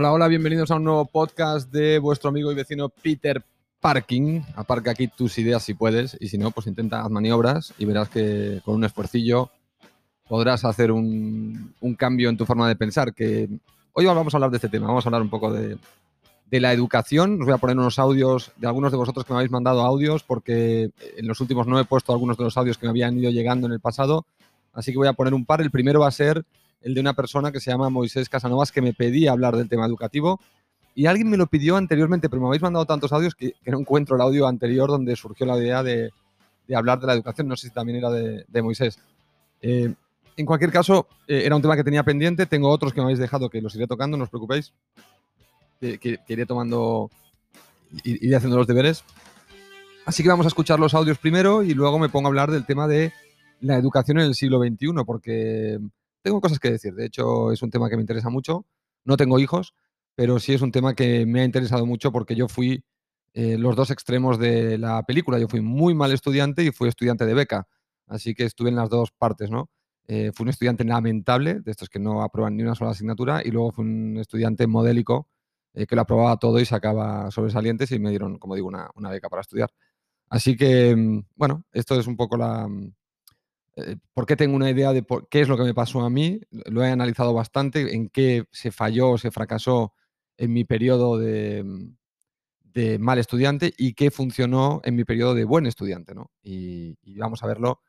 Hola, hola, bienvenidos a un nuevo podcast de vuestro amigo y vecino Peter Parking. Aparca aquí tus ideas si puedes y si no, pues intenta hacer maniobras y verás que con un esfuercillo podrás hacer un, un cambio en tu forma de pensar. Que hoy vamos a hablar de este tema, vamos a hablar un poco de, de la educación. Os voy a poner unos audios de algunos de vosotros que me habéis mandado audios porque en los últimos no he puesto algunos de los audios que me habían ido llegando en el pasado. Así que voy a poner un par. El primero va a ser el de una persona que se llama Moisés Casanovas, que me pedía hablar del tema educativo. Y alguien me lo pidió anteriormente, pero me habéis mandado tantos audios que, no encuentro el audio anterior donde surgió la idea de, hablar de la educación. No sé si también era de, Moisés. Eh, en cualquier caso, eh, era un tema que tenía pendiente. Tengo otros que me habéis dejado que los iré tocando, no os preocupéis. Que, iré tomando, iré haciendo los deberes. Así que vamos a escuchar los audios primero y luego me pongo a hablar del tema de la educación en el siglo XXI, porque tengo cosas que decir. De hecho, es un tema que me interesa mucho. No tengo hijos, pero sí es un tema que me ha interesado mucho porque yo fui eh, los dos extremos de la película. Yo fui muy mal estudiante y fui estudiante de beca. Así que estuve en las dos partes, ¿no? Eh, fui un estudiante lamentable, de estos que no aprueban ni una sola asignatura, y luego fui un estudiante modélico eh, que lo aprobaba todo y sacaba sobresalientes y me dieron, como digo, una, una beca para estudiar. Así que, mm, bueno, esto es un poco la, mm, eh, ¿Por qué tengo una idea de qué es lo que me pasó a mí? Lo he analizado bastante, en qué se falló o se fracasó en mi periodo de, mm, mal estudiante y qué funcionó en mi periodo de buen estudiante. ¿no? Y, vamos a verlo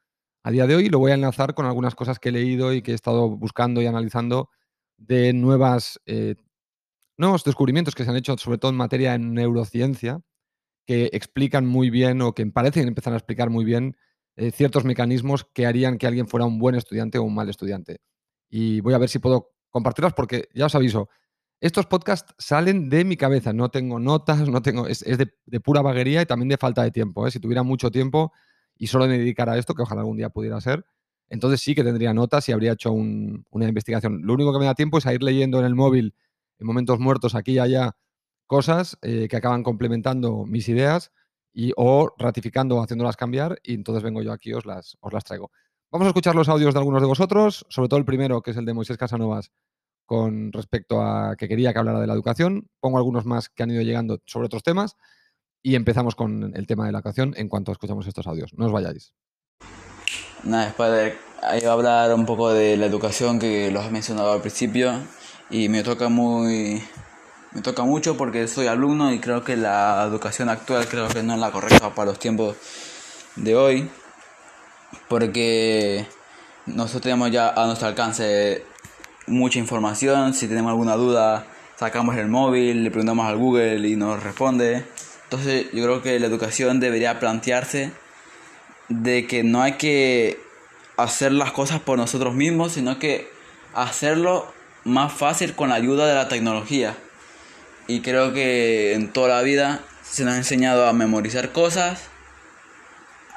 a día de hoy. Lo voy a enlazar con algunas cosas que he leído y que he estado buscando y analizando de nuevas, eh, nuevos descubrimientos que se han hecho, sobre todo en materia de neurociencia, que explican muy bien o que parecen empezar a explicar muy bien eh, ciertos mecanismos que harían que alguien fuera un buen estudiante o un mal estudiante. Y voy a ver si puedo compartirlos porque ya os aviso, estos podcasts salen de mi cabeza, no tengo notas, no tengo, es, de, pura vaguería y también de falta de tiempo. ¿eh? Si tuviera mucho tiempo y solo me dedicara a esto, que ojalá algún día pudiera ser, entonces sí que tendría notas y habría hecho una investigación. Lo único que me da tiempo es ir leyendo en el móvil, en momentos muertos, aquí y allá, cosas eh, que acaban complementando mis ideas y o ratificando o haciéndolas cambiar y entonces vengo yo aquí os las, os las traigo. Vamos a escuchar los audios de algunos de vosotros, sobre todo el primero, que es el de Moisés Casanovas, con respecto a que quería que hablara de la educación. Pongo algunos más que han ido llegando sobre otros temas y empezamos con el tema de la educación en cuanto escuchamos estos audios. No os vayáis. Nada, después de ahí va a hablar un poco de la educación que los has mencionado al principio y me toca muy me toca mucho porque soy alumno y creo que la educación actual creo que no es la correcta para los tiempos de hoy porque nosotros tenemos ya a nuestro alcance mucha información si tenemos alguna duda sacamos el móvil le preguntamos al Google y nos responde. Entonces yo creo que la educación debería plantearse de que no hay que hacer las cosas por nosotros mismos sino que hacerlo más fácil con la ayuda de la tecnología y creo que en toda la vida se nos ha enseñado a memorizar cosas,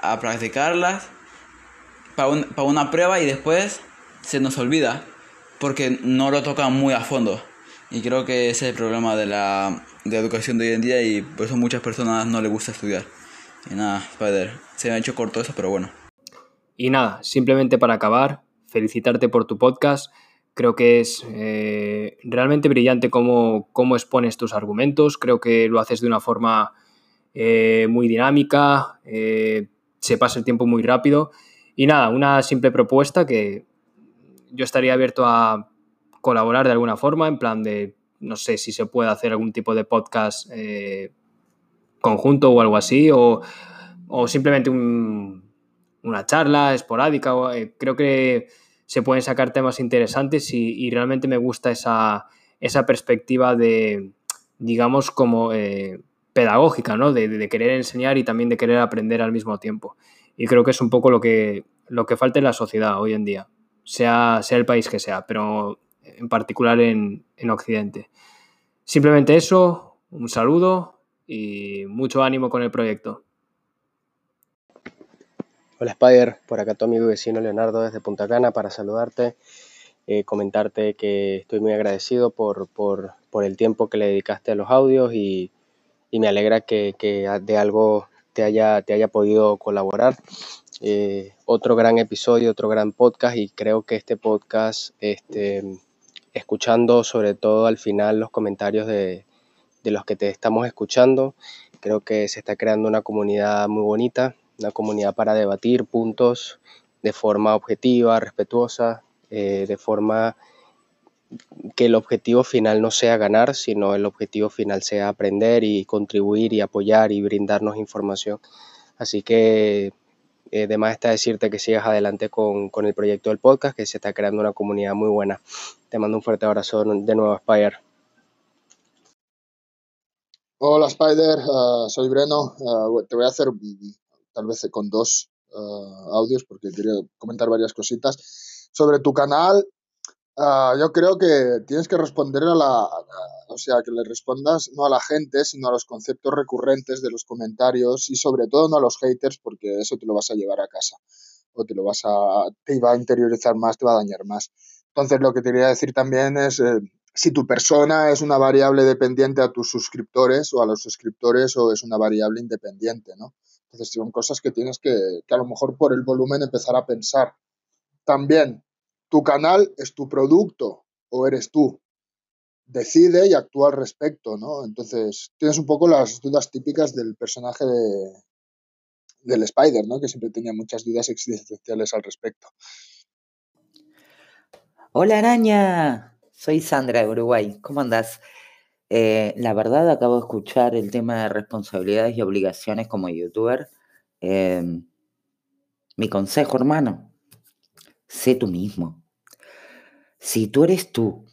a practicarlas para, una prueba y después se nos olvida porque no lo toca muy a fondo. Y creo que ese es el problema de la, de educación de hoy en día y por eso muchas personas no les gusta estudiar. Y nada, Spider, se me ha hecho corto eso, pero bueno. Y nada, simplemente para acabar, felicitarte por tu podcast Creo que es eh, realmente brillante cómo, cómo, expones tus argumentos. Creo que lo haces de una forma eh, muy dinámica, eh, se pasa el tiempo muy rápido. Y nada, una simple propuesta que yo estaría abierto a colaborar de alguna forma, en plan de, no sé si se puede hacer algún tipo de podcast conjunto o algo así, o, o simplemente una charla esporádica. creo que se pueden sacar temas interesantes y, realmente me gusta esa, perspectiva de, digamos, como eh, pedagógica, ¿no? De, querer enseñar y también de querer aprender al mismo tiempo. Y creo que es un poco lo que, lo que falta en la sociedad hoy en día, sea, sea el país que sea, pero en particular en, en Occidente. Simplemente eso, un saludo y mucho ánimo con el proyecto. Hola Spider, por acá tu amigo y vecino Leonardo desde Punta Cana para saludarte, eh, comentarte que estoy muy agradecido por, por, el tiempo que le dedicaste a los audios y, y me alegra que, que, de algo te haya, te haya podido colaborar. Eh, otro gran episodio, otro gran podcast y creo que este podcast este, escuchando sobre todo al final los comentarios de, de los que te estamos escuchando. Creo que se está creando una comunidad muy bonita, una comunidad para debatir puntos de forma objetiva, respetuosa, eh, de forma que el objetivo final no sea ganar, sino el objetivo final sea aprender y contribuir y apoyar y brindarnos información. Así que eh, está decirte que sigas adelante con, con, el proyecto del podcast, que se está creando una comunidad muy buena. Te mando un fuerte abrazo de nuevo, Spire. Hola Spider, uh, soy Breno. Uh, te voy a hacer tal vez con dos uh, audios porque quería comentar varias cositas. Sobre tu canal, yo creo que tienes que responder a la... o sea, que le respondas no a la gente, sino a los conceptos recurrentes de los comentarios y sobre todo no a los haters porque eso te lo vas a llevar a casa o te lo vas a... te iba a interiorizar más, te va a dañar más. Entonces lo que te quería decir también es eh, si tu persona es una variable dependiente a tus suscriptores o a los suscriptores o es una variable independiente, ¿no? Entonces son cosas que tienes que, que a lo mejor por el volumen empezar a pensar. También, tu canal es tu producto o eres tú. Decide y actúa al respecto, ¿no? Entonces tienes un poco las dudas típicas del personaje de, del Spider, ¿no? Que siempre tenía muchas dudas existenciales al respecto. Hola araña, soy Sandra de Uruguay. ¿Cómo andás? Eh, la verdad, acabo de escuchar el tema de responsabilidades y obligaciones como youtuber. Em, mi consejo, hermano, sé tú mismo. Si tú eres tú,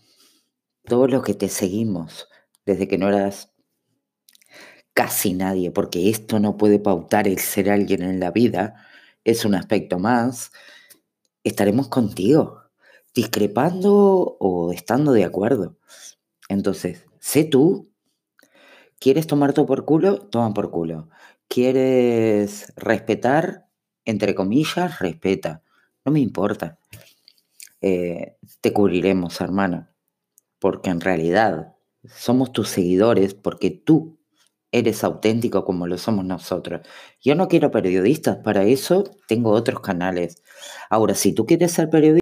todos los que te seguimos desde que no eras casi nadie, porque esto no puede pautar el ser alguien en la vida, es un aspecto más, estaremos contigo discrepando o estando de acuerdo. Entonces, sé tú, ¿quieres tomar todo por culo? Toma por culo. ¿Quieres respetar? Entre comillas, respeta. No me importa. Eh, te cubriremos, hermano. Porque en realidad somos tus seguidores porque tú eres auténtico como lo somos nosotros. Yo no quiero periodistas, para eso tengo otros canales. Ahora, si tú quieres ser periodista,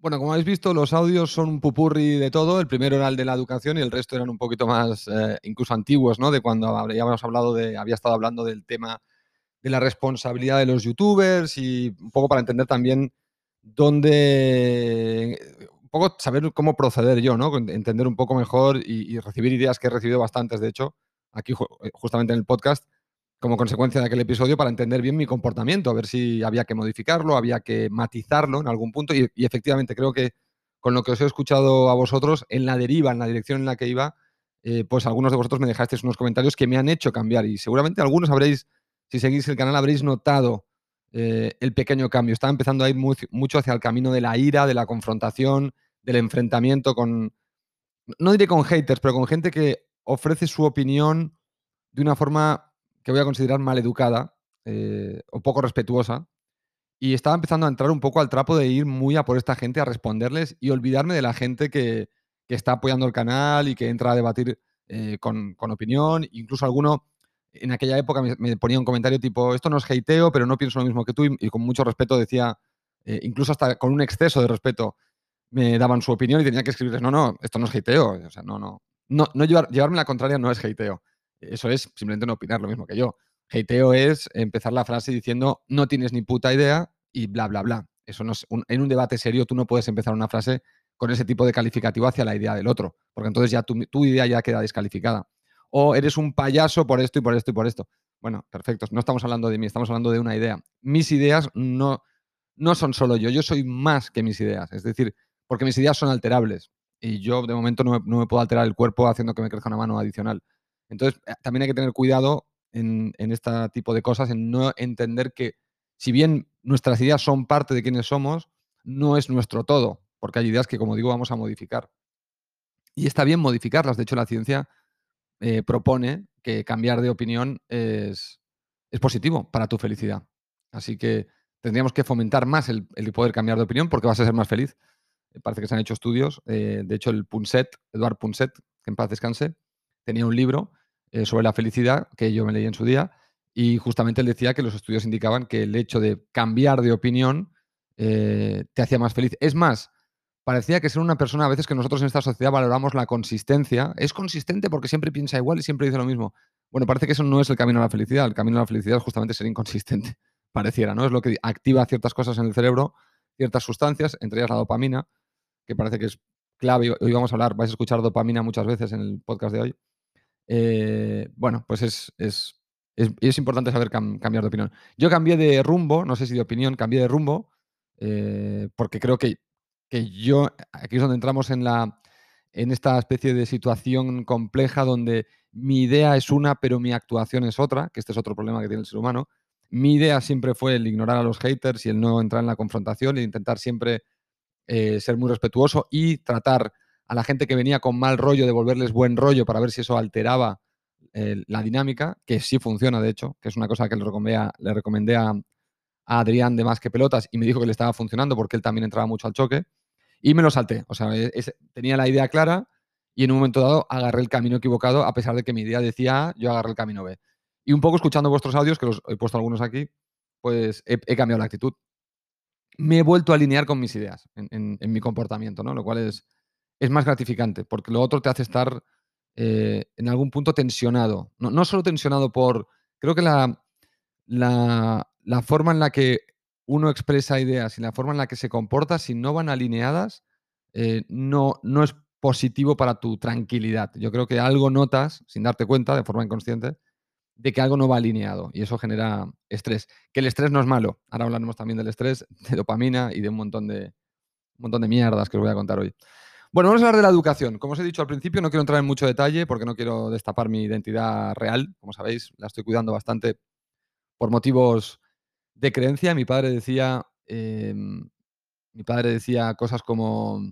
bueno, como habéis visto, los audios son un pupurri de todo. El primero era el de la educación y el resto eran un poquito más, eh, incluso antiguos, ¿no? De cuando habíamos hablado de, había estado hablando del tema de la responsabilidad de los youtubers y un poco para entender también dónde, un poco saber cómo proceder yo, ¿no? Entender un poco mejor y, y recibir ideas que he recibido bastantes, de hecho, aquí justamente en el podcast, como consecuencia de aquel episodio para entender bien mi comportamiento, a ver si había que modificarlo, había que matizarlo en algún punto. Y, efectivamente, creo que con lo que os he escuchado a vosotros, en la deriva, en la dirección en la que iba, eh, pues algunos de vosotros me dejasteis unos comentarios que me han hecho cambiar. Y seguramente algunos habréis, si seguís el canal, habréis notado eh, el pequeño cambio. Estaba empezando a ir mucho hacia el camino de la ira, de la confrontación, del enfrentamiento con, no diré con haters, pero con gente que ofrece su opinión de una forma que voy a considerar mal educada eh, o poco respetuosa. Y estaba empezando a entrar un poco al trapo de ir muy a por esta gente, a responderles y olvidarme de la gente que, está apoyando el canal y que entra a debatir eh, con, opinión. Incluso alguno en aquella época me, ponía un comentario tipo, esto no es hateo, pero no pienso lo mismo que tú. Y, con mucho respeto decía, eh, incluso hasta con un exceso de respeto, me daban su opinión y tenía que escribirles, no, no, esto no es hateo. O sea, no, no. No, no llevarme la contraria no es hateo. Eso es simplemente no opinar lo mismo que yo. Hateo es empezar la frase diciendo no tienes ni puta idea y bla, bla, bla. Eso no es en un debate serio tú no puedes empezar una frase con ese tipo de calificativo hacia la idea del otro, porque entonces ya tu, idea ya queda descalificada. O eres un payaso por esto y por esto y por esto. Bueno, perfecto. No estamos hablando de mí, estamos hablando de una idea. Mis ideas no, no son solo yo, yo soy más que mis ideas. Es decir, porque mis ideas son alterables y yo de momento no me puedo alterar el cuerpo haciendo que me crezca una mano adicional. Entonces, eh, también hay que tener cuidado en, este tipo de cosas, en no entender que si bien nuestras ideas son parte de quienes somos, no es nuestro todo, porque hay ideas que, como digo, vamos a modificar. Y está bien modificarlas. De hecho, la ciencia eh, propone que cambiar de opinión es, positivo para tu felicidad. Así que tendríamos que fomentar más el, poder cambiar de opinión porque vas a ser más feliz. Parece que se han hecho estudios. Eh, de hecho, el Punset, Eduard Punset, que en paz descanse, tenía un libro eh, sobre la felicidad, que yo me leí en su día, y justamente él decía que los estudios indicaban que el hecho de cambiar de opinión eh, te hacía más feliz. Es más, parecía que ser una persona, a veces que nosotros en esta sociedad valoramos la consistencia, es consistente porque siempre piensa igual y siempre dice lo mismo. Bueno, parece que eso no es el camino a la felicidad. El camino a la felicidad es justamente ser inconsistente, pareciera, ¿no? Es lo que activa ciertas cosas en el cerebro, ciertas sustancias, entre ellas la dopamina, que parece que es clave. Hoy vamos a hablar, vais a escuchar dopamina muchas veces en el podcast de hoy. Eh, bueno, pues es, es, es, importante saber cambiar de opinión. Yo cambié de rumbo, no sé si de opinión, cambié de rumbo, eh, porque creo que, que, yo, aquí es donde entramos en, la, en esta especie de situación compleja donde mi idea es una, pero mi actuación es otra, que este es otro problema que tiene el ser humano. Mi idea siempre fue el ignorar a los haters y el no entrar en la confrontación e intentar siempre eh, ser muy respetuoso y tratar a la gente que venía con mal rollo, devolverles buen rollo para ver si eso alteraba eh, la dinámica, que sí funciona, de hecho, que es una cosa que le recomendé a, le recomendé a, Adrián de Más que Pelotas y me dijo que le estaba funcionando porque él también entraba mucho al choque y me lo salté. O sea, e, tenía la idea clara y en un momento dado agarré el camino equivocado a pesar de que mi idea decía A, yo agarré el camino B. Y un poco escuchando vuestros audios, que los he puesto algunos aquí, pues he cambiado la actitud me he vuelto a alinear con mis ideas en, mi comportamiento, ¿no? Lo cual es, es, más gratificante, porque lo otro te hace estar eh, en algún punto tensionado. No, no, solo tensionado por. Creo que la, la, la, forma en la que uno expresa ideas y la forma en la que se comporta, si no van alineadas, eh, no, no es positivo para tu tranquilidad. Yo creo que algo notas, sin darte cuenta, de forma inconsciente, de que algo no va alineado y eso genera estrés. Que el estrés no es malo. Ahora hablaremos también del estrés, de dopamina y de un montón de, un montón de mierdas que os voy a contar hoy. Bueno, vamos a hablar de la educación. Como os he dicho al principio, no quiero entrar en mucho detalle porque no quiero destapar mi identidad real. Como sabéis, la estoy cuidando bastante por motivos de creencia. Mi padre decía, em, mi padre decía cosas como,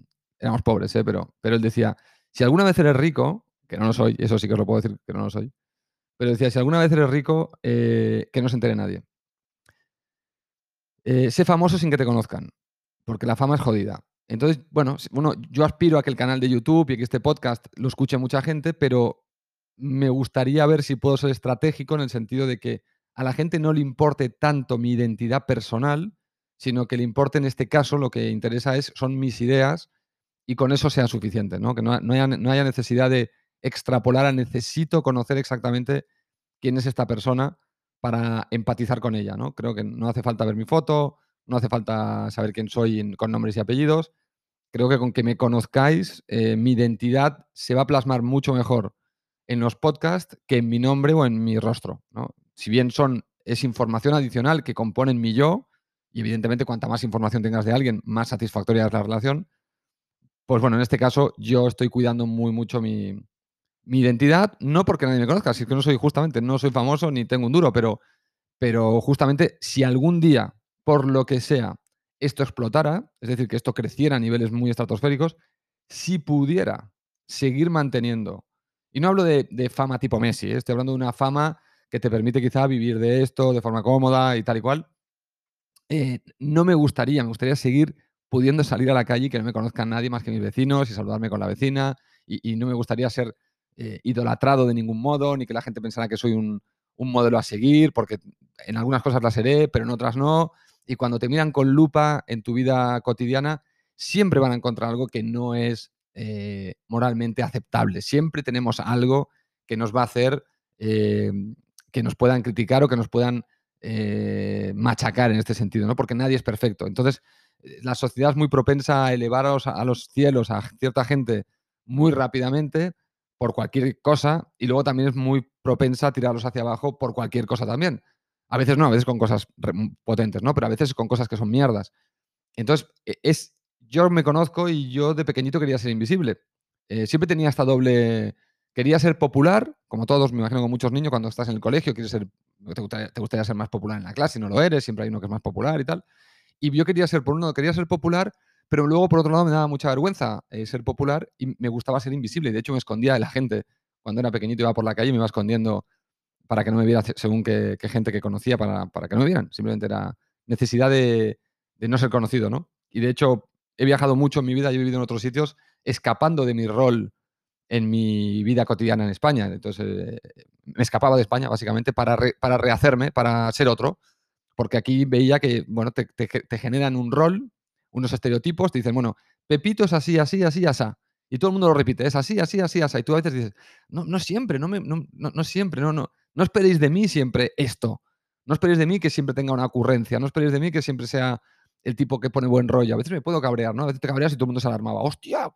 éramos pobres, ¿eh? pero, pero él decía, si alguna vez eres rico, que no lo soy, eso sí que os lo puedo decir que no lo soy, pero decía, si alguna vez eres rico, eh, que no se entere nadie. Eh, sé famoso sin que te conozcan, porque la fama es jodida. Entonces, bueno, bueno, yo aspiro a que el canal de YouTube y que este podcast lo escuche mucha gente, pero me gustaría ver si puedo ser estratégico en el sentido de que a la gente no le importe tanto mi identidad personal, sino que le importe en este caso lo que interesa es, son mis ideas y con eso sea suficiente, ¿no? Que no haya necesidad de extrapolar a necesito conocer exactamente quién es esta persona para empatizar con ella, ¿no? Creo que no hace falta ver mi foto, no hace falta saber quién soy con nombres y apellidos. Creo que con que me conozcáis, eh, mi identidad se va a plasmar mucho mejor en los podcasts que en mi nombre o en mi rostro, ¿no? Si bien son, es información adicional que componen mi yo, y evidentemente cuanta más información tengas de alguien, más satisfactoria es la relación, pues bueno, en este caso yo estoy cuidando muy mucho mi, mi identidad, no porque nadie me conozca, si es que no soy justamente, no soy famoso ni tengo un duro, pero, pero justamente si algún día, por lo que sea, esto explotara, es decir, que esto creciera a niveles muy estratosféricos, si pudiera seguir manteniendo, y no hablo de, fama tipo Messi, ¿eh? estoy hablando de una fama que te permite quizá vivir de esto de forma cómoda y tal y cual, eh, no me gustaría, me gustaría seguir pudiendo salir a la calle y que no me conozcan nadie más que mis vecinos y saludarme con la vecina, y no me gustaría ser eh, idolatrado de ningún modo, ni que la gente pensara que soy un, modelo a seguir, porque en algunas cosas las seré, pero en otras no. Y cuando te miran con lupa en tu vida cotidiana, siempre van a encontrar algo que no es eh, moralmente aceptable. Siempre tenemos algo que nos va a hacer eh, que nos puedan criticar o que nos puedan machacar en este sentido, ¿no? Porque nadie es perfecto. Entonces, la sociedad es muy propensa a elevar a los cielos a cierta gente muy rápidamente por cualquier cosa y luego también es muy propensa a tirarlos hacia abajo por cualquier cosa también. A veces no, a veces con cosas potentes, ¿no? Pero a veces con cosas que son mierdas. Entonces, e, es, yo me conozco y yo de pequeñito quería ser invisible. Eh, siempre tenía esta doble... Quería ser popular, como todos, me imagino con muchos niños, cuando estás en el colegio, quieres ser, te gustaría, ser más popular en la clase y no lo eres, siempre hay uno que es más popular y tal. Y yo quería ser, por un lado, quería ser popular, pero luego, por otro lado, me daba mucha vergüenza eh, ser popular y me gustaba ser invisible. De hecho, me escondía de la gente. Cuando era pequeñito iba por la calle y me iba escondiendo para que no me viera según qué, gente que conocía, para, para, que no me vieran. Simplemente era necesidad de, no ser conocido, ¿no? Y de hecho, he viajado mucho en mi vida, y he vivido en otros sitios, escapando de mi rol en mi vida cotidiana en España. Entonces, eh, me escapaba de España, básicamente, para, para rehacerme, para ser otro, porque aquí veía que, bueno, te, te generan un rol unos estereotipos, te dicen, bueno, Pepito es así, así, así, así. Y todo el mundo lo repite, es así, así, así, así. Y tú a veces dices, no, no siempre, no, me, no, no, no siempre, no, no, no esperéis de mí siempre esto. No esperéis de mí que siempre tenga una ocurrencia, no esperéis de mí que siempre sea el tipo que pone buen rollo. A veces me puedo cabrear, ¿no? A veces te cabreas y todo el mundo se alarmaba. ¡Hostia!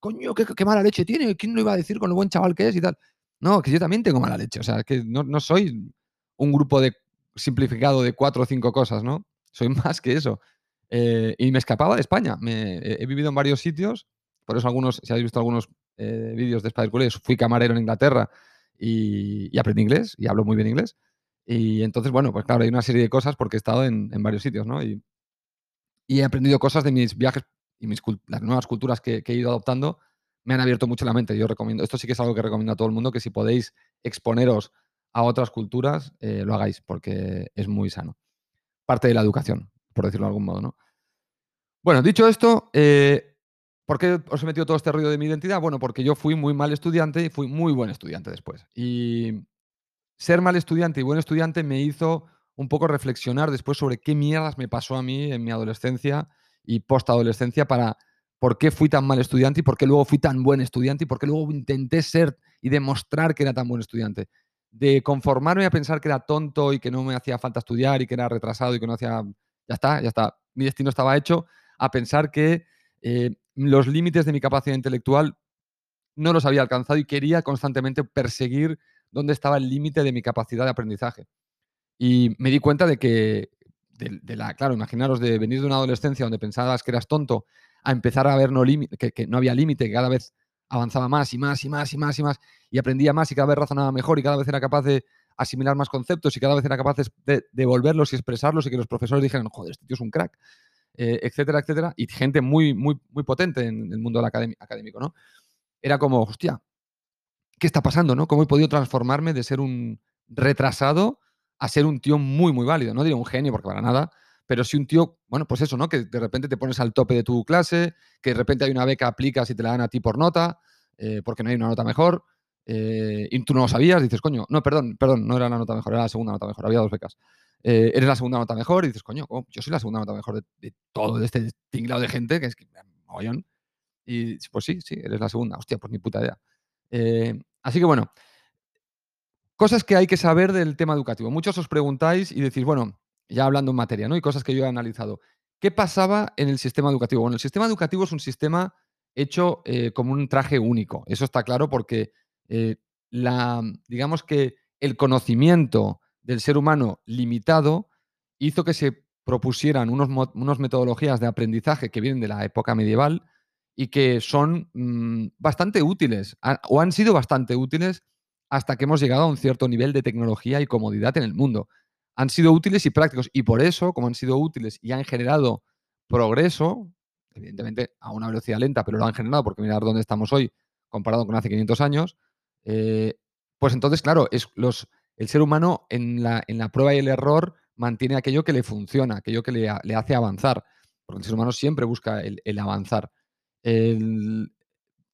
Coño, qué, mala leche tiene. ¿Quién lo iba a decir con lo buen chaval que es y tal? No, que yo también tengo mala leche. O sea, que no, soy un grupo simplificado de cuatro o cinco cosas, ¿no? Soy más que eso. Eh, y me escapaba de España. He vivido en varios sitios. Por eso algunos, si habéis visto algunos eh, vídeos de Spider fui camarero en Inglaterra y, aprendí inglés y hablo muy bien inglés. Y entonces, bueno, pues claro, hay una serie de cosas porque he estado en, varios sitios, ¿no? Y, he aprendido cosas de mis viajes y mis, las nuevas culturas que, he ido adoptando me han abierto mucho la mente. Yo recomiendo, esto sí que es algo que recomiendo a todo el mundo, que si podéis exponeros a otras culturas, eh, lo hagáis, porque es muy sano. Parte de la educación, por decirlo de algún modo, ¿no? Bueno, dicho esto, eh, ¿por qué os he metido todo este ruido de mi identidad? Bueno, porque yo fui muy mal estudiante y fui muy buen estudiante después. Y ser mal estudiante y buen estudiante me hizo un poco reflexionar después sobre qué mierdas me pasó a mí en mi adolescencia y postadolescencia para por qué fui tan mal estudiante y por qué luego fui tan buen estudiante y por qué luego intenté ser y demostrar que era tan buen estudiante. De conformarme a pensar que era tonto y que no me hacía falta estudiar y que era retrasado y que no hacía... Ya está, ya está. Mi destino estaba hecho a pensar que eh, los límites de mi capacidad intelectual no los había alcanzado y quería constantemente perseguir dónde estaba el límite de mi capacidad de aprendizaje. Y me di cuenta de que, de, la, claro, imaginaros de venir de una adolescencia donde pensabas que eras tonto a empezar a ver no que, que no había límite, que cada vez avanzaba más y más y más y más y más y aprendía más y cada vez razonaba mejor y cada vez era capaz de asimilar más conceptos y cada vez era capaz de devolverlos y expresarlos y que los profesores dijeran, joder, este tío es un crack, eh, etcétera, etcétera, y gente muy, muy, muy potente en el mundo del académico, ¿no? Era como, hostia, ¿qué está pasando, no? ¿Cómo he podido transformarme de ser un retrasado a ser un tío muy, muy válido? No diría un genio, porque para nada, pero sí un tío, bueno, pues eso, ¿no? Que de repente te pones al tope de tu clase, que de repente hay una beca, aplicas y te la dan a ti por nota, eh, porque no hay una nota mejor, eh, y tú no lo sabías, dices, coño, no, perdón, perdón, no era la nota mejor, era la segunda nota mejor, había dos becas. Eh, eres la segunda nota mejor y dices, coño, yo soy la segunda nota mejor de, todo de este tinglado de gente que es que mogollón. Y pues sí, sí, eres la segunda. Hostia, pues ni puta idea. Eh, así que bueno, cosas que hay que saber del tema educativo. Muchos os preguntáis y decís, bueno, ya hablando en materia, ¿no? Y cosas que yo he analizado. ¿Qué pasaba en el sistema educativo? Bueno, el sistema educativo es un sistema hecho eh, como un traje único. Eso está claro porque la, digamos que el conocimiento del ser humano limitado hizo que se propusieran unos, unas metodologías de aprendizaje que vienen de la época medieval y que son mm, bastante útiles o han sido bastante útiles hasta que hemos llegado a un cierto nivel de tecnología y comodidad en el mundo. Han sido útiles y prácticos y por eso, como han sido útiles y han generado progreso, evidentemente a una velocidad lenta, pero lo han generado porque mirar dónde estamos hoy comparado con hace 500 años, eh, pues entonces, claro, es los, el ser humano en la, en la, prueba y el error mantiene aquello que le funciona, aquello que le, hace avanzar, porque el ser humano siempre busca el, avanzar.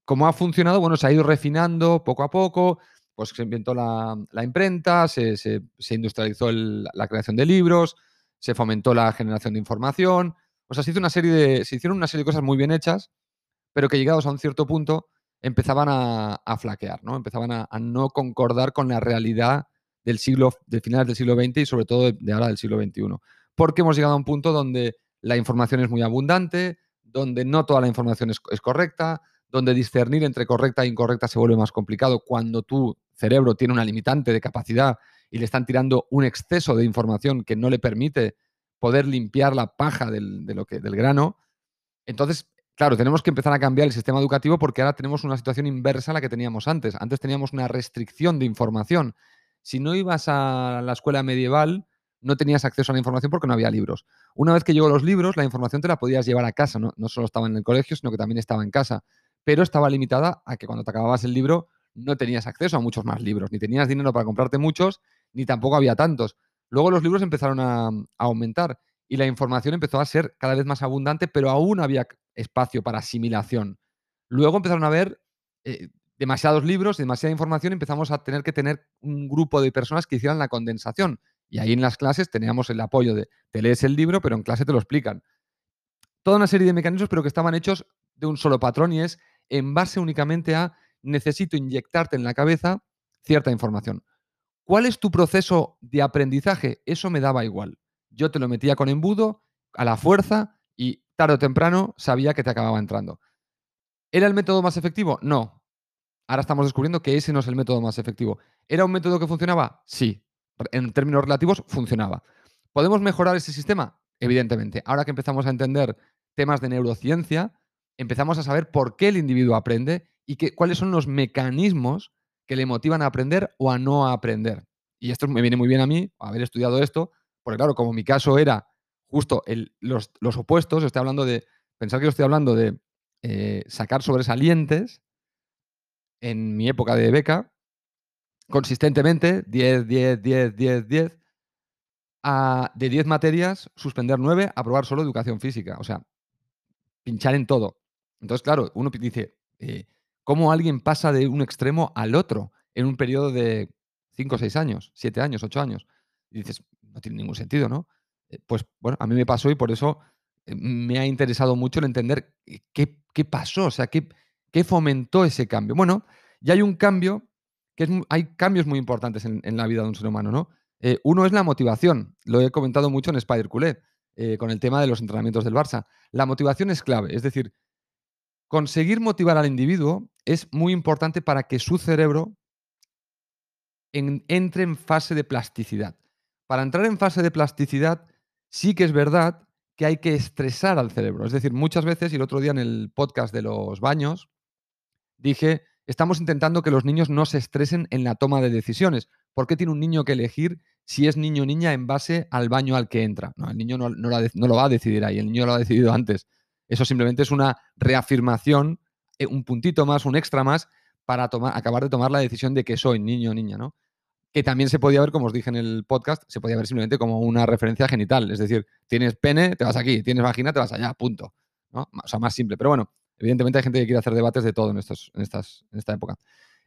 ¿Cómo ha funcionado? Bueno, se ha ido refinando poco a poco, pues se inventó la, imprenta, se, industrializó la creación de libros, se fomentó la generación de información, o sea, se, hizo una serie de, se hicieron una serie de cosas muy bien hechas, pero que llegados a un cierto punto empezaban a, flaquear, ¿no? Empezaban a, no concordar con la realidad del siglo, de finales del siglo XX y sobre todo de, ahora del siglo XXI. Porque hemos llegado a un punto donde la información es muy abundante, donde no toda la información es, correcta, donde discernir entre correcta e incorrecta se vuelve más complicado cuando tu cerebro tiene una limitante de capacidad y le están tirando un exceso de información que no le permite poder limpiar la paja del, de lo que, del grano. Entonces, Claro, tenemos que empezar a cambiar el sistema educativo porque ahora tenemos una situación inversa a la que teníamos antes. Antes teníamos una restricción de información. Si no ibas a la escuela medieval, no tenías acceso a la información porque no había libros. Una vez que llegó los libros, la información te la podías llevar a casa. No, solo estaba en el colegio, sino que también estaba en casa. Pero estaba limitada a que cuando te acababas el libro no tenías acceso a muchos más libros. Ni tenías dinero para comprarte muchos, ni tampoco había tantos. Luego los libros empezaron a, a aumentar y la información empezó a ser cada vez más abundante, pero aún había espacio para asimilación. Luego empezaron a haber eh, demasiados libros, demasiada información, empezamos a tener que tener un grupo de personas que hicieran la condensación. Y ahí en las clases teníamos el apoyo de, te lees el libro, pero en clase te lo explican. Toda una serie de mecanismos, pero que estaban hechos de un solo patrón y es en base únicamente a necesito inyectarte en la cabeza cierta información. ¿Cuál es tu proceso de aprendizaje? Eso me daba igual. Yo te lo metía con embudo, a la fuerza, y tarde o temprano sabía que te acababa entrando. ¿Era el método más efectivo? No. Ahora estamos descubriendo que ese no es el método más efectivo. ¿Era un método que funcionaba? Sí. En términos relativos, funcionaba. ¿Podemos mejorar ese sistema? Evidentemente. Ahora que empezamos a entender temas de neurociencia, empezamos a saber por qué el individuo aprende y cuáles son los mecanismos que le motivan a aprender o a no aprender. Y esto me viene muy bien a mí, haber estudiado esto, porque claro, como mi caso era justo los, opuestos, estoy hablando de, pensar que yo estoy hablando de eh, sacar sobresalientes en mi época de beca, consistentemente, 10, 10, 10, 10, 10, a, de 10 materias, suspender 9, aprobar solo educación física. O sea, pinchar en todo. Entonces, claro, uno dice, eh, cómo alguien pasa de un extremo al otro en un periodo de 5 o 6 años, 7 años, 8 años. Y dices, no tiene ningún sentido, ¿no? Eh, pues bueno, a mí me pasó y por eso eh, me ha interesado mucho el entender qué, qué pasó, o sea, qué, qué, fomentó ese cambio. Bueno, ya hay un cambio, hay cambios muy importantes en, la vida de un ser humano, ¿no? Eh, uno es la motivación, lo he comentado mucho en Spider Culé, con el tema de los entrenamientos del Barça. La motivación es clave, es decir, conseguir motivar al individuo es muy importante para que su cerebro entre en fase de plasticidad. Para entrar en fase de plasticidad, sí que es verdad que hay que estresar al cerebro. Es decir, muchas veces, y el otro día en el podcast de los baños, dije, estamos intentando que los niños no se estresen en la toma de decisiones. ¿Por qué tiene un niño que elegir si es niño o niña en base al baño al que entra? No, el niño no, no lo va a decidir ahí, el niño lo ha decidido antes. Eso simplemente es una reafirmación, eh, un puntito más, un extra más, para tomar, acabar de tomar la decisión de que soy niño o niña, ¿no? Que también se podía ver, como os dije en el podcast, se podía ver simplemente como una referencia genital. Es decir, tienes pene, te vas aquí, tienes vagina, te vas allá, punto. ¿no? O sea, más simple. Pero bueno, evidentemente hay gente que quiere hacer debates de todo en, estas, en esta época.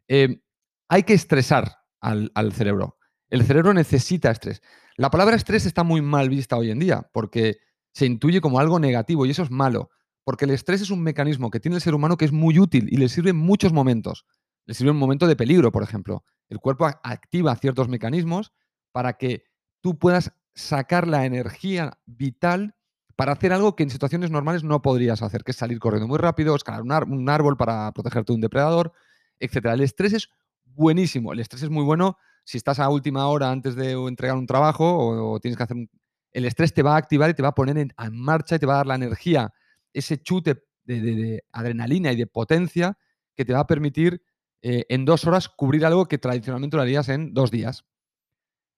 Eh, hay que estresar al, al cerebro. El cerebro necesita estrés. La palabra estrés está muy mal vista hoy en día porque se intuye como algo negativo y eso es malo, porque el estrés es un mecanismo que tiene el ser humano que es muy útil y le sirve en muchos momentos. Le sirve en un momento de peligro, por ejemplo. El cuerpo activa ciertos mecanismos para que tú puedas sacar la energía vital para hacer algo que en situaciones normales no podrías hacer, que es salir corriendo muy rápido, escalar un, árbol para protegerte de un depredador, etc. El estrés es buenísimo. El estrés es muy bueno si estás a última hora antes de entregar un trabajo o, tienes que hacer un, el estrés te va a activar y te va a poner en, marcha y te va a dar la energía, ese chute de, adrenalina y de potencia que te va a permitir eh, en dos horas cubrir algo que tradicionalmente lo harías en dos días.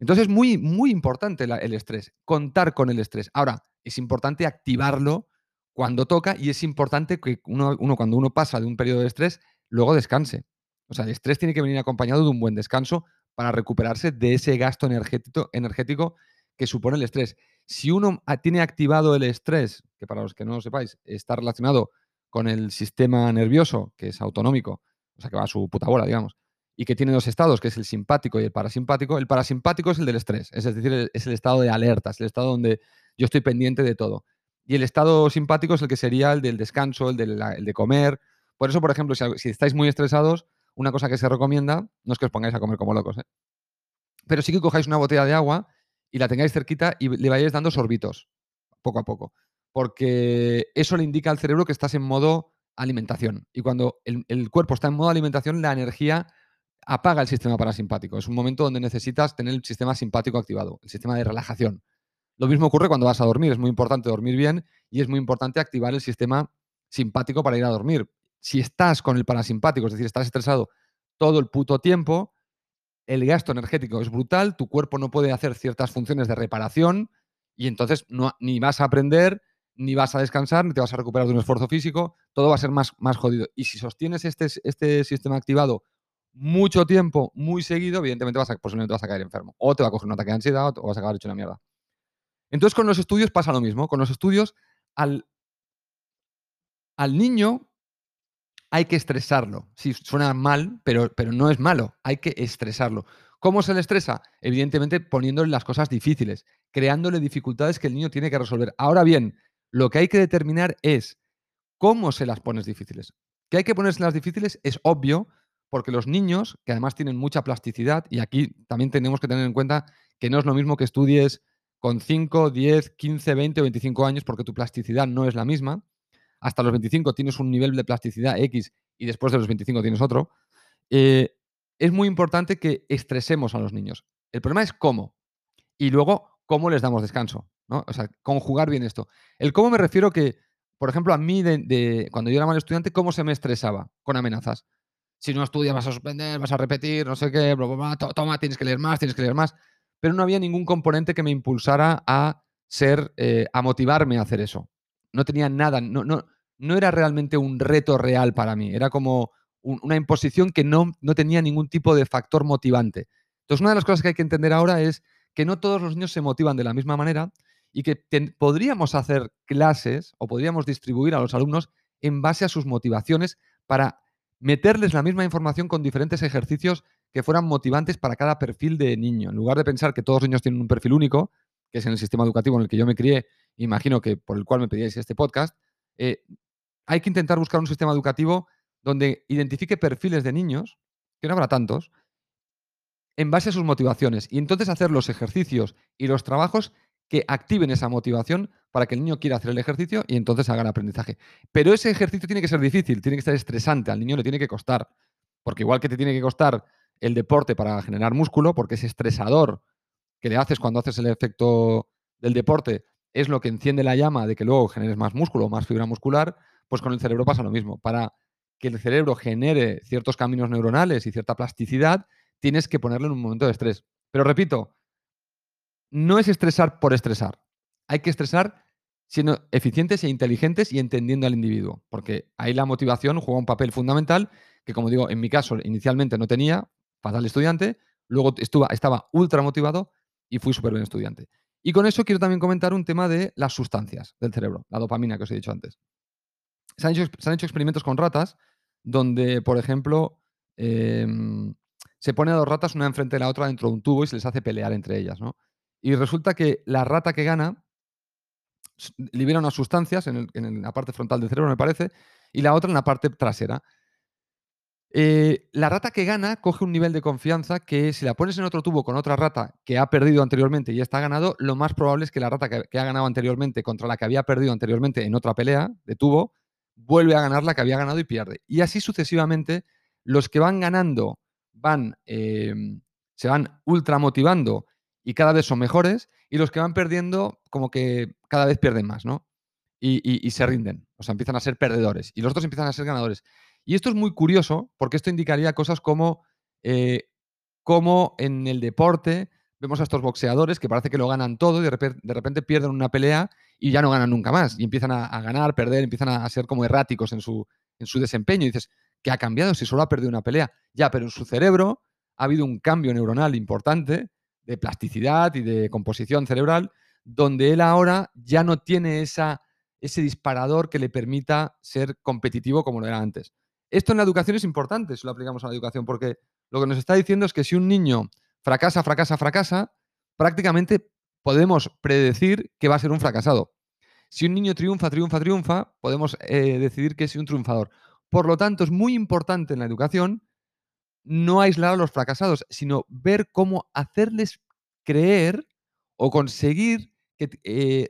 Entonces es muy, muy importante el estrés, contar con el estrés. Ahora, es importante activarlo cuando toca y es importante que uno, cuando uno pasa de un periodo de estrés, luego descanse. O sea, el estrés tiene que venir acompañado de un buen descanso para recuperarse de ese gasto energético, energético que supone el estrés. Si uno tiene activado el estrés, que para los que no lo sepáis, está relacionado con el sistema nervioso, que es autonómico, o sea, que va a su puta bola, digamos, y que tiene dos estados, que es el simpático y el parasimpático, el parasimpático es el del estrés, es decir, es el estado de alerta, es el estado donde yo estoy pendiente de todo. Y el estado simpático es el que sería el del descanso, el de, comer. Por eso, por ejemplo, si, estáis muy estresados, una cosa que se recomienda, no es que os pongáis a comer como locos, ¿eh? pero sí que cojáis una botella de agua y la tengáis cerquita y le vayáis dando sorbitos, poco a poco. Porque eso le indica al cerebro que estás en modo alimentación. Y cuando el, cuerpo está en modo alimentación, la energía apaga el sistema parasimpático. Es un momento donde necesitas tener el sistema simpático activado, el sistema de relajación. Lo mismo ocurre cuando vas a dormir. Es muy importante dormir bien y es muy importante activar el sistema simpático para ir a dormir. Si estás con el parasimpático, es decir, estás estresado todo el puto tiempo, el gasto energético es brutal, tu cuerpo no puede hacer ciertas funciones de reparación y entonces ni vas a aprender, ni vas a descansar, ni te vas a recuperar de un esfuerzo físico, todo va a ser más, más jodido. Y si sostienes este, este sistema activado mucho tiempo, muy seguido, evidentemente vas a, posiblemente vas a caer enfermo. O te va a coger un ataque de ansiedad o vas a acabar hecho una mierda. Entonces con los estudios pasa lo mismo. Con los estudios, al, al niño hay que estresarlo. Sí, suena mal, pero, pero no es malo. Hay que estresarlo. ¿Cómo se le estresa? Evidentemente poniéndole las cosas difíciles, creándole dificultades que el niño tiene que resolver. Ahora bien, lo que hay que determinar es cómo se las pones difíciles. Que hay que las difíciles es obvio, porque los niños, que además tienen mucha plasticidad, y aquí también tenemos que tener en cuenta que no es lo mismo que estudies con 5, 10, 15, 20 o 25 años, porque tu plasticidad no es la misma. Hasta los 25 tienes un nivel de plasticidad X y después de los 25 tienes otro. Eh, es muy importante que estresemos a los niños. El problema es cómo. Y luego, cómo les damos descanso. ¿no? O sea, conjugar bien esto. El cómo me refiero que, por ejemplo, a mí, de, cuando yo era mal estudiante, ¿cómo se me estresaba? Con amenazas. Si no estudias, vas a suspender, vas a repetir, no sé qué, toma, tienes que leer más, tienes que leer más. Pero no había ningún componente que me impulsara a ser, eh, a motivarme a hacer eso. No tenía nada, no, no, no era realmente un reto real para mí. Era como una imposición que no, no tenía ningún tipo de factor motivante. Entonces, una de las cosas que hay que entender ahora es que no todos los niños se motivan de la misma manera y que podríamos hacer clases o podríamos distribuir a los alumnos en base a sus motivaciones para meterles la misma información con diferentes ejercicios que fueran motivantes para cada perfil de niño. En lugar de pensar que todos los niños tienen un perfil único, que es en el sistema educativo en el que yo me crié, imagino que por el cual me pedíais este podcast, eh, hay que intentar buscar un sistema educativo donde identifique perfiles de niños, que no habrá tantos, en base a sus motivaciones. Y entonces hacer los ejercicios y los trabajos que activen esa motivación para que el niño quiera hacer el ejercicio y entonces haga el aprendizaje. Pero ese ejercicio tiene que ser difícil, tiene que ser estresante, al niño le tiene que costar. Porque igual que te tiene que costar el deporte para generar músculo, porque ese estresador que le haces cuando haces el efecto del deporte es lo que enciende la llama de que luego generes más músculo, más fibra muscular, pues con el cerebro pasa lo mismo. Para que el cerebro genere ciertos caminos neuronales y cierta plasticidad, tienes que ponerlo en un momento de estrés. Pero repito, no es estresar por estresar. Hay que estresar siendo eficientes e inteligentes y entendiendo al individuo, porque ahí la motivación juega un papel fundamental que, como digo, en mi caso inicialmente no tenía, fatal estudiante, luego estaba ultra motivado y fui súper buen estudiante. Y con eso quiero también comentar un tema de las sustancias del cerebro, la dopamina que os he dicho antes. Se han hecho, se han hecho experimentos con ratas donde, por ejemplo, em, se pone a dos ratas una enfrente de la otra dentro de un tubo y se les hace pelear entre ellas, ¿no? Y resulta que la rata que gana libera unas sustancias en, la parte frontal del cerebro, me parece, y la otra en la parte trasera. Eh, la rata que gana coge un nivel de confianza que si la pones en otro tubo con otra rata que ha perdido anteriormente y está ganado, lo más probable es que la rata que, ha ganado anteriormente contra la que había perdido anteriormente en otra pelea de tubo, vuelve a ganar la que había ganado y pierde. Y así sucesivamente, los que van ganando van, em, se van ultra motivando y cada vez son mejores, y los que van perdiendo, como que cada vez pierden más, ¿no? Y, se rinden, o sea, empiezan a ser perdedores, y los otros empiezan a ser ganadores. Y esto es muy curioso, porque esto indicaría cosas como, eh, en el deporte vemos a estos boxeadores que parece que lo ganan todo y de repente, pierden una pelea y ya no ganan nunca más, y empiezan a, ganar, perder, empiezan a, ser como erráticos en su, en su desempeño, y dices, ¿qué ha cambiado si solo ha perdido una pelea? Ya, pero en su cerebro ha habido un cambio neuronal importante de plasticidad y de composición cerebral, donde él ahora ya no tiene esa, ese disparador que le permita ser competitivo como lo era antes. Esto en la educación es importante si lo aplicamos a la educación, porque lo que nos está diciendo es que si un niño fracasa, fracasa, fracasa, prácticamente podemos predecir que va a ser un fracasado. Si un niño triunfa, triunfa, triunfa, podemos eh, decidir que es un triunfador. Por lo tanto, es muy importante en la educación no aislar a los fracasados, sino ver cómo hacerles creer o conseguir que, eh,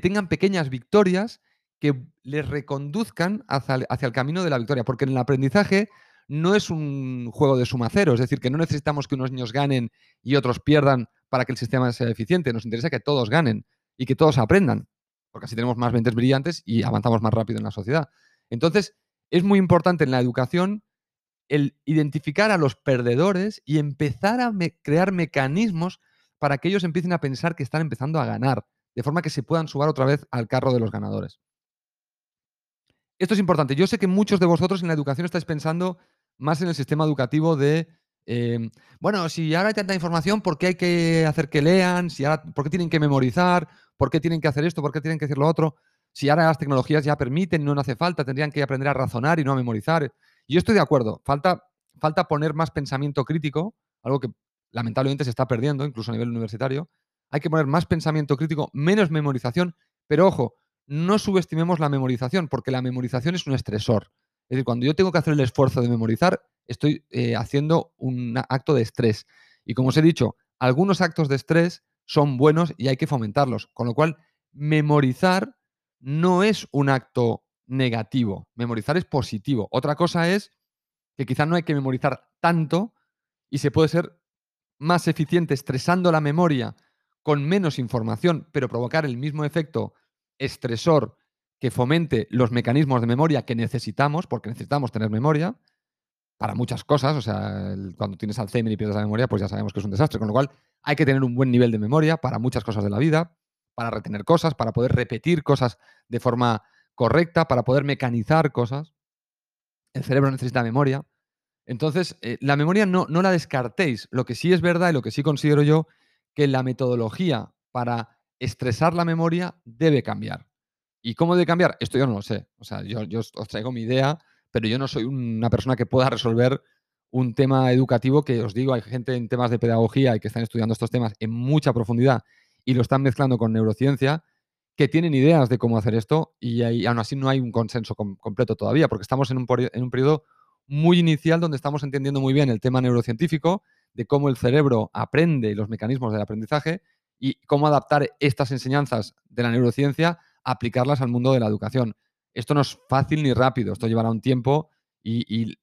tengan pequeñas victorias que les reconduzcan hacia, hacia, el camino de la victoria. Porque en el aprendizaje no es un juego de suma cero, es decir, que no necesitamos que unos niños ganen y otros pierdan para que el sistema sea eficiente. Nos interesa que todos ganen y que todos aprendan, porque así tenemos más mentes brillantes y avanzamos más rápido en la sociedad. Entonces, es muy importante en la educación el identificar a los perdedores y empezar a crear mecanismos para que ellos empiecen a pensar que están empezando a ganar, de forma que se puedan subir otra vez al carro de los ganadores. Esto es importante. Yo sé que muchos de vosotros en la educación estáis pensando más en el sistema educativo de, em, bueno, si ahora hay tanta información, ¿por qué hay que hacer que lean? Si ¿Por qué tienen que memorizar? ¿Por qué tienen que hacer esto? ¿Por qué tienen que hacer lo otro? Si ahora las tecnologías ya permiten, no hace falta, tendrían que aprender a razonar y no a memorizar. Yo estoy de acuerdo, falta, falta poner más pensamiento crítico, algo que lamentablemente se está perdiendo, incluso a nivel universitario. Hay que poner más pensamiento crítico, menos memorización, pero ojo, no subestimemos la memorización, porque la memorización es un estresor. Es decir, cuando yo tengo que hacer el esfuerzo de memorizar, estoy eh, haciendo un acto de estrés. Y como os he dicho, algunos actos de estrés son buenos y hay que fomentarlos. Con lo cual, memorizar no es un acto negativo. Memorizar es positivo. Otra cosa es que quizás no hay que memorizar tanto y se puede ser más eficiente estresando la memoria con menos información, pero provocar el mismo efecto estresor que fomente los mecanismos de memoria que necesitamos, porque necesitamos tener memoria para muchas cosas. O sea, cuando tienes Alzheimer y pierdes la memoria, pues ya sabemos que es un desastre. Con lo cual, hay que tener un buen nivel de memoria para muchas cosas de la vida, para retener cosas, para poder repetir cosas de forma correcta, para poder mecanizar cosas. El cerebro necesita memoria. Entonces, eh, la memoria no, no la descartéis. Lo que sí es verdad y lo que sí considero yo, que la metodología para estresar la memoria debe cambiar. ¿Y cómo debe cambiar? Esto yo no lo sé. O sea, yo, yo os traigo mi idea, pero yo no soy una persona que pueda resolver un tema educativo que os digo, hay gente en temas de pedagogía y que están estudiando estos temas en mucha profundidad y lo están mezclando con neurociencia, que tienen ideas de cómo hacer esto y aún así no hay un consenso completo todavía, porque estamos en un, en un periodo muy inicial donde estamos entendiendo muy bien el tema neurocientífico, de cómo el cerebro aprende los mecanismos del aprendizaje y cómo adaptar estas enseñanzas de la neurociencia, aplicarlas al mundo de la educación. Esto no es fácil ni rápido, esto llevará un tiempo y,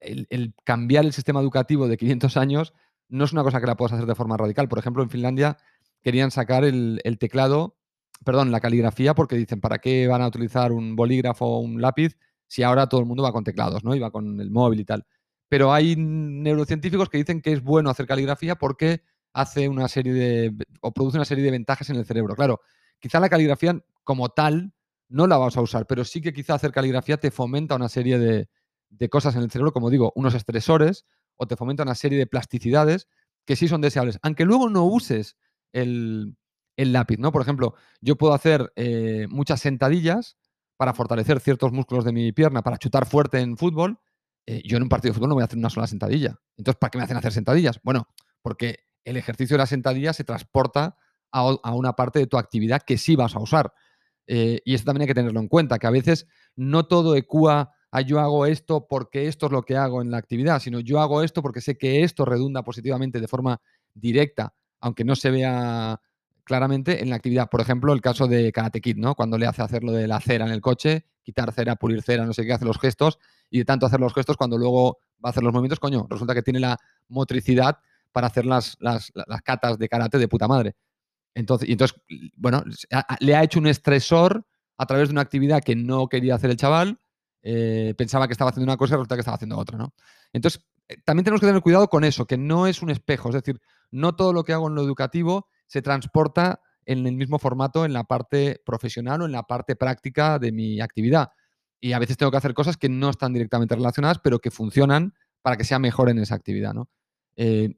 el, cambiar el sistema educativo de 500 años no es una cosa que la puedas hacer de forma radical. Por ejemplo, en Finlandia querían sacar el teclado, perdón, la caligrafía, porque dicen, ¿para qué van a utilizar un bolígrafo o un lápiz si ahora todo el mundo va con teclados, ¿no? Y va con el móvil y tal. Pero hay neurocientíficos que dicen que es bueno hacer caligrafía porque hace una serie de. o produce una serie de ventajas en el cerebro. Claro, quizá la caligrafía como tal no la vas a usar, pero sí que quizá hacer caligrafía te fomenta una serie de, de cosas en el cerebro, como digo, unos estresores, o te fomenta una serie de plasticidades que sí son deseables. Aunque luego no uses el, el lápiz, ¿no? Por ejemplo, yo puedo hacer eh, muchas sentadillas para fortalecer ciertos músculos de mi pierna, para chutar fuerte en fútbol. Eh, yo en un partido de fútbol no voy a hacer una sola sentadilla. Entonces, ¿para qué me hacen hacer sentadillas? Bueno, porque el ejercicio de la sentadilla se transporta a, una parte de tu actividad que sí vas a usar. Eh, y eso también hay que tenerlo en cuenta, que a veces no todo ecúa a yo hago esto porque esto es lo que hago en la actividad, sino yo hago esto porque sé que esto redunda positivamente de forma directa, aunque no se vea claramente en la actividad. Por ejemplo, el caso de Karate Kid, ¿no? Cuando le hace hacer lo de la cera en el coche, quitar cera, pulir cera, no sé qué, hace los gestos, y de tanto hacer los gestos, cuando luego va a hacer los movimientos, coño, resulta que tiene la motricidad para hacer las, las, las catas de karate de puta madre. Entonces, y entonces, bueno, le ha hecho un estresor a través de una actividad que no quería hacer el chaval, eh, pensaba que estaba haciendo una cosa y resulta que estaba haciendo otra, ¿no? Entonces, eh, también tenemos que tener cuidado con eso, que no es un espejo, es decir, no todo lo que hago en lo educativo se transporta en el mismo formato en la parte profesional o en la parte práctica de mi actividad. Y a veces tengo que hacer cosas que no están directamente relacionadas, pero que funcionan para que sea mejor en esa actividad. ¿no? Eh,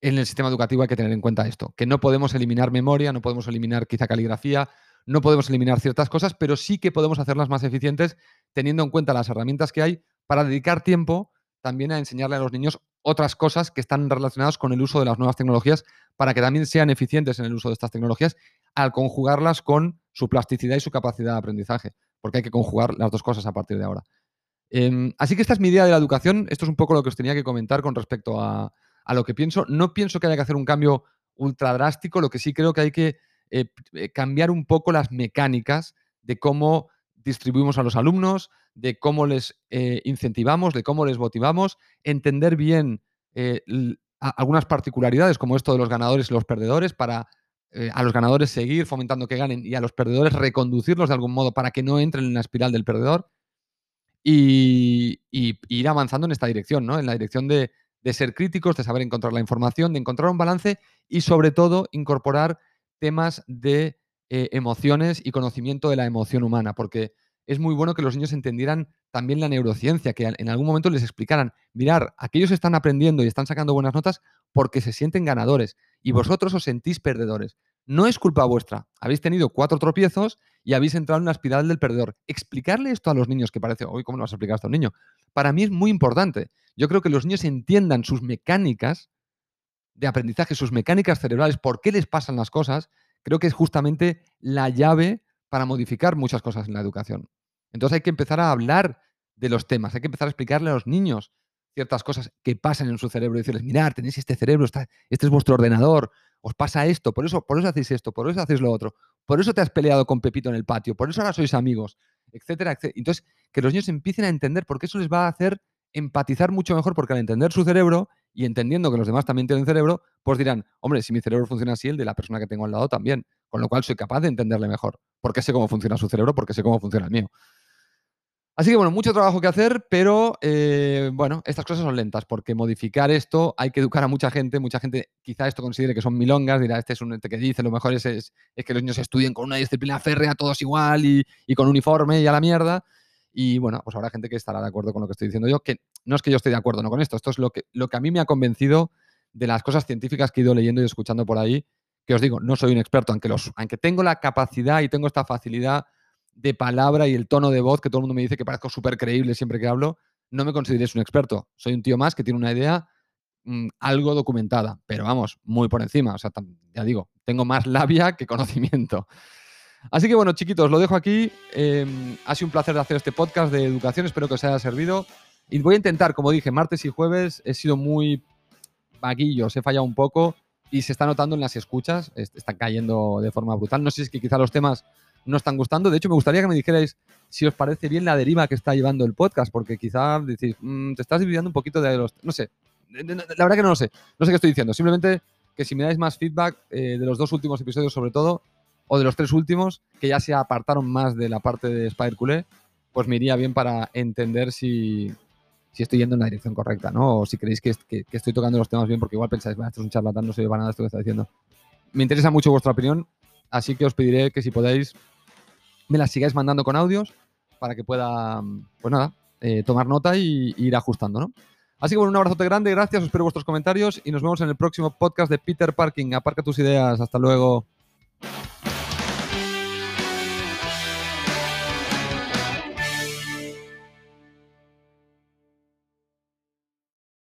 en el sistema educativo hay que tener en cuenta esto, que no podemos eliminar memoria, no podemos eliminar quizá caligrafía, no podemos eliminar ciertas cosas, pero sí que podemos hacerlas más eficientes teniendo en cuenta las herramientas que hay para dedicar tiempo también a enseñarle a los niños otras cosas que están relacionadas con el uso de las nuevas tecnologías para que también sean eficientes en el uso de estas tecnologías al conjugarlas con su plasticidad y su capacidad de aprendizaje, porque hay que conjugar las dos cosas a partir de ahora. Em, así que esta es mi idea de la educación. Esto es un poco lo que os tenía que comentar con respecto a, lo que pienso. No pienso que haya que hacer un cambio ultra drástico, lo que sí creo que hay que eh, eh, cambiar un poco las mecánicas de cómo distribuimos a los alumnos, de cómo les eh, incentivamos, de cómo les motivamos, entender bien eh, algunas particularidades como esto de los ganadores y los perdedores para eh, a los ganadores seguir fomentando que ganen y a los perdedores reconducirlos de algún modo para que no entren en la espiral del perdedor y, ir avanzando en esta dirección, ¿no? En la dirección de, de ser críticos, de saber encontrar la información, de encontrar un balance y sobre todo incorporar temas de emociones y conocimiento de la emoción humana, porque es muy bueno que los niños entendieran también la neurociencia, que en algún momento les explicaran, mirar, aquellos están aprendiendo y están sacando buenas notas porque se sienten ganadores y vosotros os sentís perdedores. No es culpa vuestra. Habéis tenido cuatro tropiezos y habéis entrado en la espiral del perdedor. Explicarle esto a los niños, que parece, hoy ¿cómo lo vas a explicar esto a un niño? Para mí es muy importante. Yo creo que los niños entiendan sus mecánicas de aprendizaje, sus mecánicas cerebrales, por qué les pasan las cosas, creo que es justamente la llave para modificar muchas cosas en la educación. Entonces hay que empezar a hablar de los temas, hay que empezar a explicarle a los niños ciertas cosas que pasan en su cerebro y decirles, mirad, tenéis este cerebro, este es vuestro ordenador, os pasa esto, por eso, por eso hacéis esto, por eso hacéis lo otro, por eso te has peleado con Pepito en el patio, por eso ahora sois amigos, etcétera, etcétera. Entonces, que los niños empiecen a entender, porque eso les va a hacer empatizar mucho mejor, porque al entender su cerebro y entendiendo que los demás también tienen cerebro, pues dirán, hombre, si mi cerebro funciona así, el de la persona que tengo al lado también, con lo cual soy capaz de entenderle mejor, porque sé cómo funciona su cerebro, porque sé cómo funciona el mío. Así que bueno, mucho trabajo que hacer, pero eh, bueno, estas cosas son lentas, porque modificar esto hay que educar a mucha gente. Mucha gente quizá esto considere que son milongas, dirá, este es un este que dice, lo mejor es, es, que los niños estudien con una disciplina férrea, todos igual y, y, con uniforme y a la mierda. Y bueno, pues habrá gente que estará de acuerdo con lo que estoy diciendo yo, que no es que yo esté de acuerdo no con esto, esto es lo que, lo que a mí me ha convencido de las cosas científicas que he ido leyendo y escuchando por ahí, que os digo, no soy un experto, aunque, los, aunque tengo la capacidad y tengo esta facilidad de palabra y el tono de voz que todo el mundo me dice que parezco súper creíble siempre que hablo, no me consideréis un experto. Soy un tío más que tiene una idea mm, algo documentada, pero vamos, muy por encima. O sea, ya digo, tengo más labia que conocimiento. Así que bueno, chiquitos, lo dejo aquí. Em, ha sido un placer hacer este podcast de educación, espero que os haya servido. Y voy a intentar, como dije, martes y jueves he sido muy vaguillo, he fallado un poco y se está notando en las escuchas, están cayendo de forma brutal. No sé si es que quizá los temas no están gustando. De hecho, me gustaría que me dijerais si os parece bien la deriva que está llevando el podcast, porque quizá decís, mm, te estás dividiendo un poquito de los... No sé, la verdad que no lo sé. No sé qué estoy diciendo. Simplemente que si me dais más feedback eh, de los dos últimos episodios sobre todo, o de los tres últimos, que ya se apartaron más de la parte de Spider Culé, pues me iría bien para entender si, si estoy yendo en la dirección correcta, ¿no? O si creéis que, que, estoy tocando los temas bien, porque igual pensáis, esto es un charlatán, no sé para nada esto que está diciendo. Me interesa mucho vuestra opinión, así que os pediré que si podéis me las sigáis mandando con audios para que pueda, pues nada, eh, tomar nota y, ir ajustando, ¿no? Así que un abrazote grande, gracias, espero vuestros comentarios y nos vemos en el próximo podcast de Peter Parking. Aparca tus ideas, hasta luego.